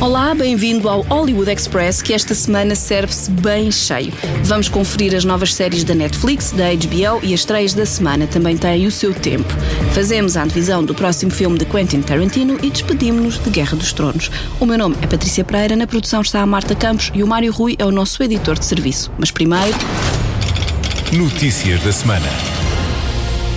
Olá, bem-vindo ao Hollywood Express, que esta semana serve-se bem cheio. Vamos conferir as novas séries da Netflix, da HBO e as estreias da semana também têm o seu tempo. Fazemos a antevisão do próximo filme de Quentin Tarantino e despedimos-nos de Guerra dos Tronos. O meu nome é Patrícia Pereira, na produção está a Marta Campos e o Mário Rui é o nosso editor de serviço. Mas primeiro. Notícias da semana.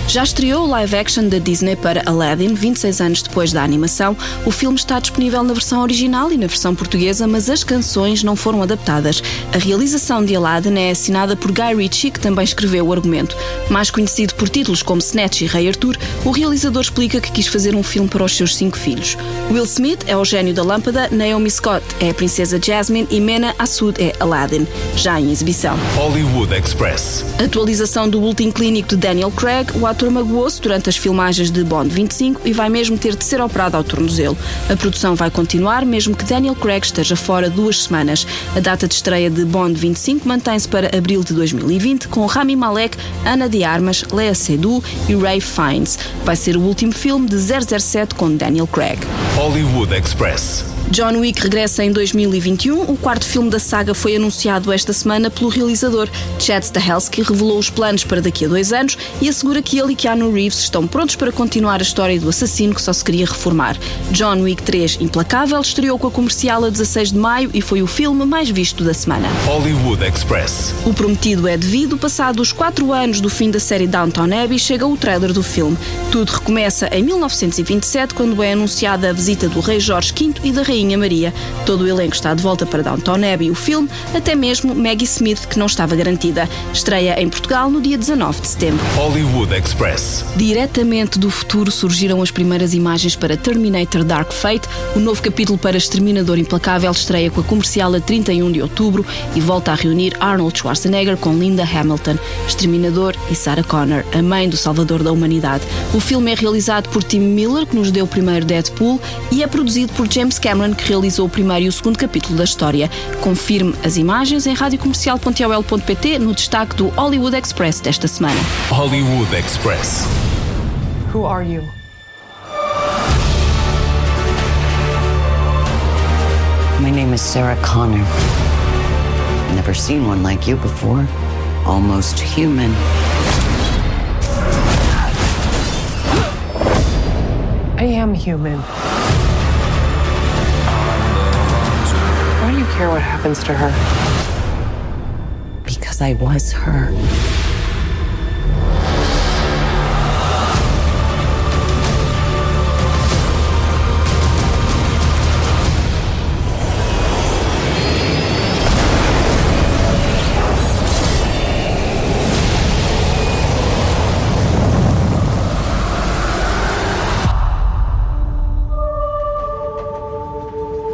Já estreou o live action da Disney para Aladdin, 26 anos depois da animação. O filme está disponível na versão original e na versão portuguesa, mas as canções não foram adaptadas. A realização de Aladdin é assinada por Guy Ritchie, que também escreveu o argumento. Mais conhecido por títulos como Snatch e Rei Arthur, o realizador explica que quis fazer um filme para os seus cinco filhos. Will Smith é o gênio da lâmpada, Naomi Scott é a princesa Jasmine e Mena Assoud é Aladdin, já em exibição. Hollywood Express. Atualização do boletim clínico de Daniel Craig, o ator magoou-se durante as filmagens de Bond 25 e vai mesmo ter de ser operado ao tornozelo. A produção vai continuar, mesmo que Daniel Craig esteja fora duas semanas. A data de estreia de Bond 25 mantém-se para abril de 2020, com Rami Malek, Ana de Armas, Lea Seydoux e Ray Fiennes. Vai ser o último filme de 007 com Daniel Craig. Hollywood Express. John Wick regressa em 2021. O quarto filme da saga foi anunciado esta semana pelo realizador. Chad Stahelski revelou os planos para daqui a dois anos e assegura que ele e Keanu Reeves estão prontos para continuar a história do assassino que só se queria reformar. John Wick 3 Implacável estreou com a comercial a 16 de maio e foi o filme mais visto da semana. Hollywood Express. O prometido é devido. Passados quatro anos do fim da série Downton Abbey, chega o trailer do filme. Tudo recomeça em 1927, quando é anunciada a visita do rei Jorge V e da rainha Maria. Todo o elenco está de volta para Downton Abbey, o filme, até mesmo Maggie Smith, que não estava garantida. Estreia em Portugal no dia 19 de setembro. Hollywood Express. Diretamente do futuro surgiram as primeiras imagens para Terminator Dark Fate. O novo capítulo para Exterminador Implacável estreia com a comercial a 31 de outubro e volta a reunir Arnold Schwarzenegger com Linda Hamilton, Exterminador e Sarah Connor, a mãe do salvador da humanidade. O filme é realizado por Tim Miller, que nos deu o primeiro Deadpool, e é produzido por James Cameron, que realizou o primeiro e o segundo capítulo da história. Confirme as imagens em radiocomercial.ol.pt no destaque do Hollywood Express desta semana. Hollywood Express. Who are you? My name is Sarah Connor. Never seen one like you before. Almost human. I am human. Care what happens to her? Because I was her.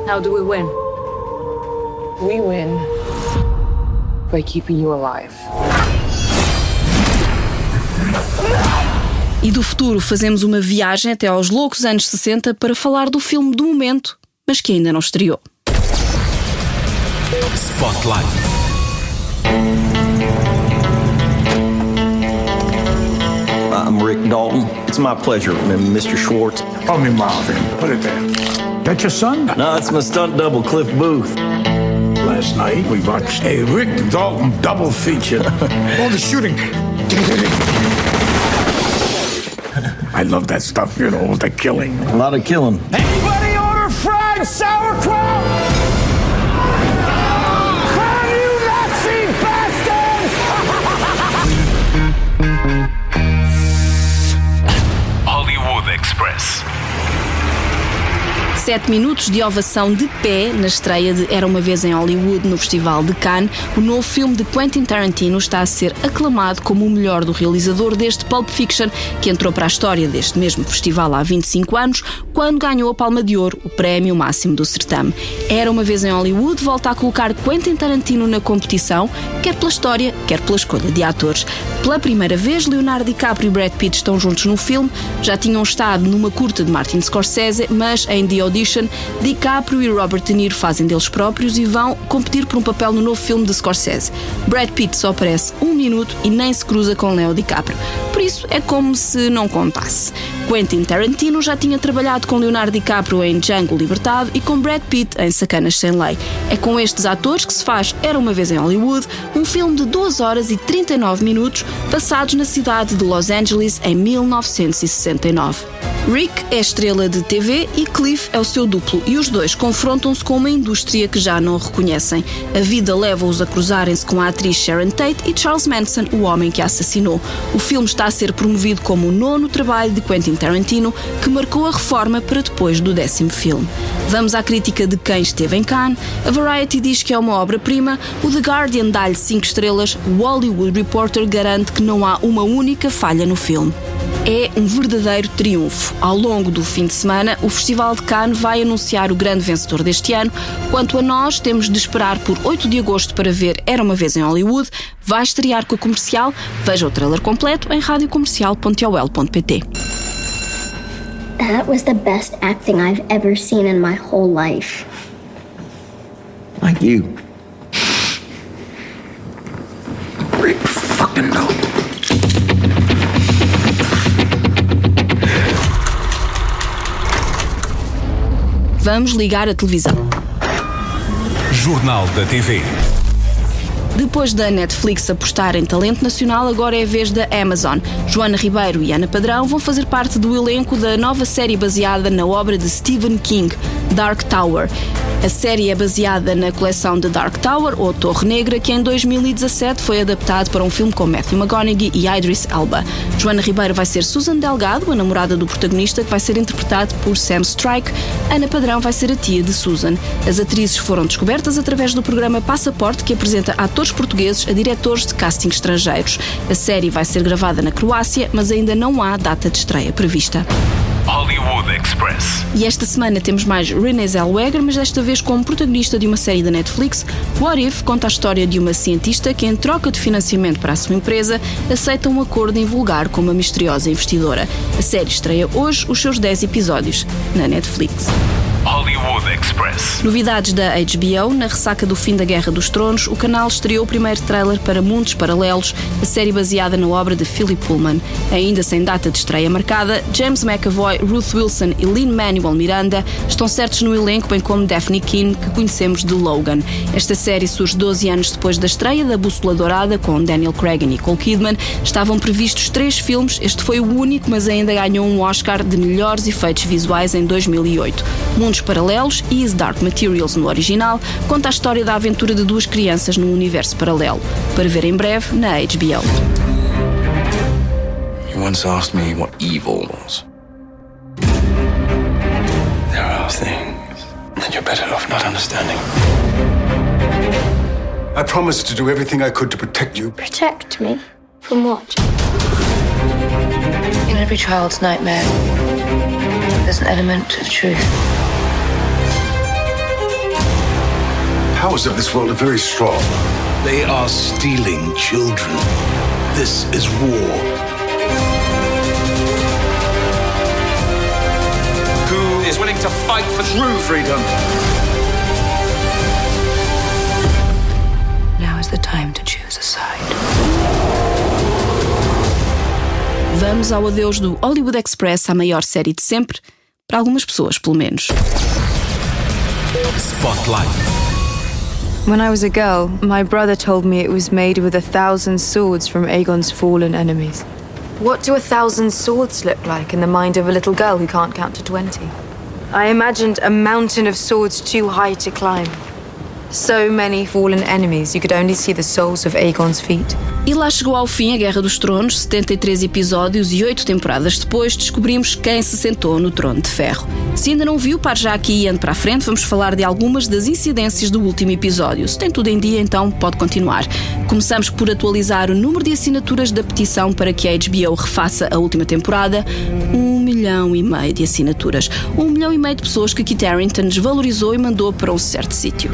How do we win? We win by keeping you alive. E do futuro fazemos uma viagem até aos loucos anos 60 para falar do filme do momento, mas que ainda não estreou. Spotlight. I'm Rick Dalton. It's my pleasure, Mr. Schwartz. Call me Marvin. Put it there. That your son? No, it's my stunt double, Cliff Booth. Last night we watched a Rick Dalton double feature. All the shooting. I love that stuff, you know, the killing. A lot of killing. Anybody order fried sauerkraut? Sete minutos de ovação de pé na estreia de Era uma Vez em Hollywood no Festival de Cannes. O novo filme de Quentin Tarantino está a ser aclamado como o melhor do realizador deste Pulp Fiction, que entrou para a história deste mesmo festival há 25 anos, quando ganhou a Palma de Ouro, o prémio máximo do certame. Era uma Vez em Hollywood volta a colocar Quentin Tarantino na competição, quer pela história, quer pela escolha de atores. Pela primeira vez, Leonardo DiCaprio e Brad Pitt estão juntos no filme. Já tinham estado numa curta de Martin Scorsese, mas em The Audition, DiCaprio e Robert De Niro fazem deles próprios e vão competir por um papel no novo filme de Scorsese. Brad Pitt só aparece um minuto e nem se cruza com Leo DiCaprio. Por isso, é como se não contasse. Quentin Tarantino já tinha trabalhado com Leonardo DiCaprio em Django Libertado e com Brad Pitt em Sacanas Sem Lei. É com estes atores que se faz Era uma Vez em Hollywood, um filme de 2 horas e 39 minutos, passados na cidade de Los Angeles em 1969. Rick é estrela de TV e Cliff é o seu duplo, e os dois confrontam-se com uma indústria que já não reconhecem. A vida leva-os a cruzarem-se com a atriz Sharon Tate e Charles Manson, o homem que a assassinou. O filme está a ser promovido como o nono trabalho de Quentin Tarantino, que marcou a reforma para depois do décimo filme. Vamos à crítica de quem esteve em Cannes. A Variety diz que é uma obra-prima, o The Guardian dá-lhe 5 estrelas, o Hollywood Reporter garante que não há uma única falha no filme é um verdadeiro triunfo. Ao longo do fim de semana, o Festival de Cannes vai anunciar o grande vencedor deste ano. Quanto a nós, temos de esperar por 8 de agosto para ver Era uma vez em Hollywood. Vai estrear com a comercial. Veja o trailer completo em radiocomercial.ol.pt. That was the best acting I've ever seen in my whole life. Like you. Vamos ligar a televisão. Jornal da TV. Depois da Netflix apostar em talento nacional, agora é a vez da Amazon. Joana Ribeiro e Ana Padrão vão fazer parte do elenco da nova série baseada na obra de Stephen King, Dark Tower. A série é baseada na coleção The Dark Tower, ou Torre Negra, que em 2017 foi adaptado para um filme com Matthew McConaughey e Idris Elba. Joana Ribeiro vai ser Susan Delgado, a namorada do protagonista, que vai ser interpretado por Sam Strike. Ana Padrão vai ser a tia de Susan. As atrizes foram descobertas através do programa Passaporte, que apresenta atores portugueses a diretores de casting estrangeiros. A série vai ser gravada na Croácia, mas ainda não há data de estreia prevista. Hollywood Express. E esta semana temos mais Renée Zellweger, mas desta vez como protagonista de uma série da Netflix. What If conta a história de uma cientista que, em troca de financiamento para a sua empresa, aceita um acordo em vulgar com uma misteriosa investidora. A série estreia hoje os seus 10 episódios na Netflix. Hollywood Express. Novidades da HBO. Na ressaca do fim da Guerra dos Tronos, o canal estreou o primeiro trailer para Mundos Paralelos, a série baseada na obra de Philip Pullman. Ainda sem data de estreia marcada, James McAvoy, Ruth Wilson e Lin-Manuel Miranda estão certos no elenco, bem como Daphne Keane, que conhecemos de Logan. Esta série surge 12 anos depois da estreia da Bússola Dourada, com Daniel Craig e Nicole Kidman. Estavam previstos três filmes, este foi o único, mas ainda ganhou um Oscar de melhores efeitos visuais em 2008. Mundos Paralelos e Is Dark Materials no original conta a história da aventura de duas crianças num universo paralelo. Para ver em breve na HBO. You once asked me what evil was. There are things that you're better off not understanding. I promised to do everything I could to protect you. Protect me? From what? In every child's nightmare, there's an element of truth. Powers of this world are very strong. They are stealing children. This is war. Who is willing to fight for true freedom? Now is the time to choose a side. Vamos ao adeus do Hollywood Express, a maior série de sempre, para algumas pessoas, pelo menos. Spotlight. When I was a girl, my brother told me it was made with a thousand swords from Aegon's fallen enemies. What do a thousand swords look like in the mind of a little girl who can't count to 20? I imagined a mountain of swords too high to climb. So many fallen enemies, you could only see the soles of Aegon's feet. E lá chegou ao fim a Guerra dos Tronos, 73 episódios e 8 temporadas depois, descobrimos quem se sentou no trono de ferro. Se ainda não viu, pare já aqui e ande para a frente, vamos falar de algumas das incidências do último episódio. Se tem tudo em dia, então pode continuar. Começamos por atualizar o número de assinaturas da petição para que a HBO refaça a última temporada. Um milhão e meio de assinaturas. Um milhão e meio de pessoas que Kit Harington desvalorizou e mandou para um certo sítio.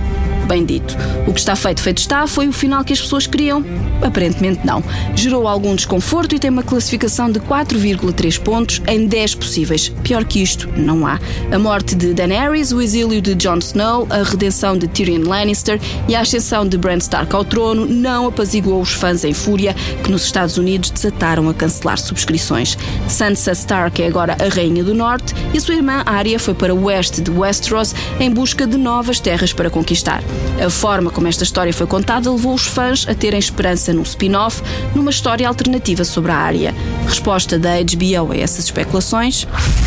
Bem dito. O que está feito, feito está, foi o final que as pessoas queriam? Aparentemente não. Gerou algum desconforto e tem uma classificação de 4,3 pontos em 10 possíveis. Pior que isto, não há. A morte de Daenerys, o exílio de Jon Snow, a redenção de Tyrion Lannister e a ascensão de Bran Stark ao trono não apaziguou os fãs em fúria que nos Estados Unidos desataram a cancelar subscrições. Sansa Stark é agora a Rainha do Norte e a sua irmã Arya foi para o oeste de Westeros em busca de novas terras para conquistar. A forma como esta história foi contada levou os fãs a terem esperança num spin-off, numa história alternativa sobre a Arya. Resposta da HBO a essas especulações?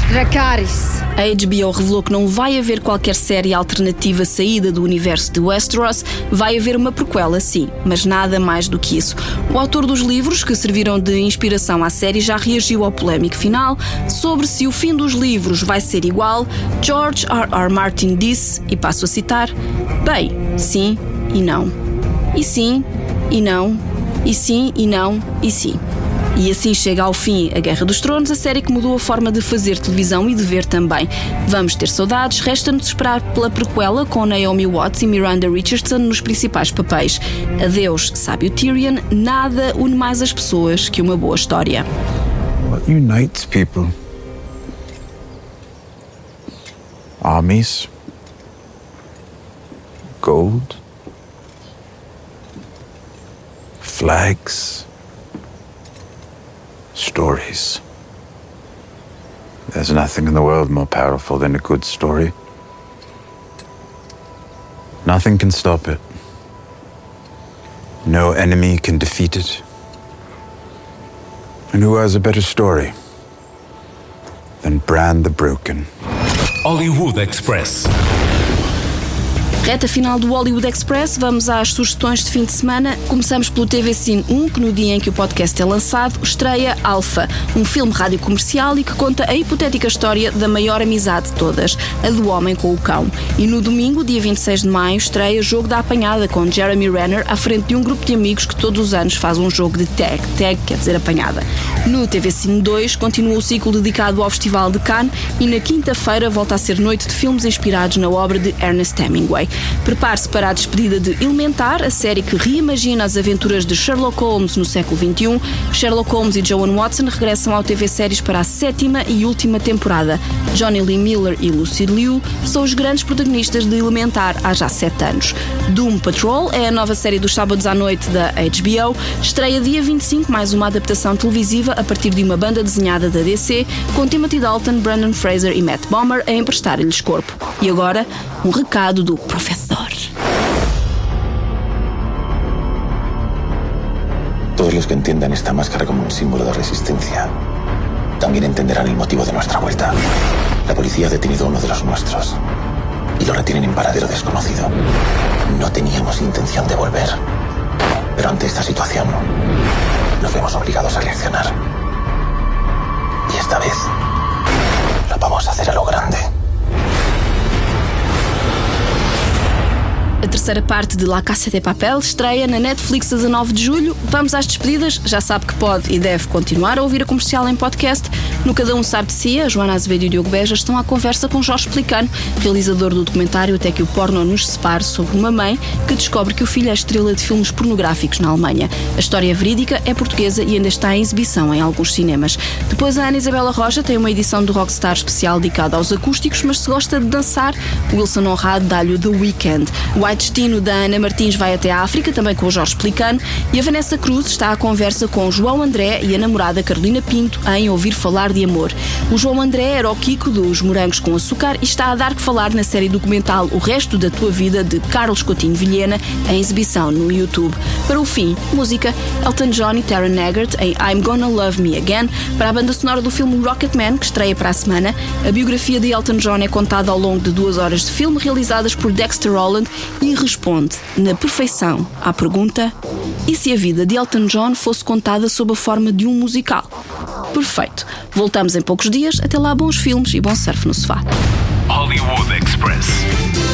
Dracarys. A HBO revelou que não vai haver qualquer série alternativa saída do universo de Westeros, vai haver uma prequela, sim, mas nada mais do que isso. O autor dos livros que serviram de inspiração à série já reagiu ao polémico final sobre se o fim dos livros vai ser igual. George R. R. Martin disse, e passo a citar: Bem, sim e não. E sim e não. E sim e não e sim. E assim chega ao fim A Guerra dos Tronos, a série que mudou a forma de fazer televisão e de ver também. Vamos ter saudades, resta-nos esperar pela prequela com Naomi Watts e Miranda Richardson nos principais papéis. Adeus, sábio Tyrion, nada une mais as pessoas que uma boa história. What unites people? Armies? Gold? Flags? Stories. There's nothing in the world more powerful than a good story. Nothing can stop it. No enemy can defeat it. And who has a better story than Bran the Broken? Hollywood Express. Reta final do Hollywood Express, vamos às sugestões de fim de semana. Começamos pelo TV Cine 1, que no dia em que o podcast é lançado, estreia Alpha, um filme rádio comercial e que conta a hipotética história da maior amizade de todas, a do homem com o cão. E no domingo, dia 26 de maio, estreia Jogo da Apanhada, com Jeremy Renner à frente de um grupo de amigos que todos os anos faz um jogo de tag. Tag quer dizer apanhada. No TV Cine 2, continua o ciclo dedicado ao Festival de Cannes e na quinta-feira volta a ser noite de filmes inspirados na obra de Ernest Hemingway. Prepare-se para a despedida de Elementar, a série que reimagina as aventuras de Sherlock Holmes no século XXI. Sherlock Holmes e Joan Watson regressam ao TV Séries para a sétima e última temporada. Johnny Lee Miller e Lucy Liu são os grandes protagonistas de Elementar há já sete anos. Doom Patrol é a nova série dos sábados à noite da HBO. Estreia dia 25, mais uma adaptação televisiva a partir de uma banda desenhada da DC, com Timothy Dalton, Brandon Fraser e Matt Bomer a emprestar-lhes corpo. E agora, um recado do professor. Todos los que entiendan esta máscara como un símbolo de resistencia también entenderán el motivo de nuestra vuelta. La policía ha detenido a uno de los nuestros y lo retienen en paradero desconocido. No teníamos intención de volver, pero ante esta situación nos vemos obligados a reaccionar. Y esta vez lo vamos a hacer a lo grande. Terceira parte de La Casa de Papel estreia na Netflix a 19 de julho. Vamos às despedidas. Já sabe que pode e deve continuar a ouvir a comercial em podcast. No Cada Um Sabe de Si, a Joana Azevedo e o Diogo Beja estão à conversa com Jorge Pelicano, realizador do documentário Até que o Porno nos separe, sobre uma mãe que descobre que o filho é estrela de filmes pornográficos na Alemanha. A história verídica, é portuguesa e ainda está em exibição em alguns cinemas. Depois, a Ana Isabela Rocha tem uma edição do Rockstar especial dedicada aos acústicos, mas se gosta de dançar, Wilson Honrado dá-lhe o The Weekend. O Destino da Ana Martins vai até a África, também com o Jorge Pelicano, e a Vanessa Cruz está à conversa com João André e a namorada Carolina Pinto em Ouvir Falar de Amor. O João André era o Kiko dos Morangos com Açúcar e está a dar que falar na série documental O Resto da Tua Vida de Carlos Coutinho Vilhena, em exibição no YouTube. Para o fim, música Elton John e Taron Eggert em I'm Gonna Love Me Again, para a banda sonora do filme Rocketman, que estreia para a semana. A biografia de Elton John é contada ao longo de duas horas de filme, realizadas por Dexter Holland e responde na perfeição à pergunta: e se a vida de Elton John fosse contada sob a forma de um musical? Perfeito. Voltamos em poucos dias. Até lá, bons filmes e bom surf no sofá. Hollywood Express.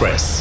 Express.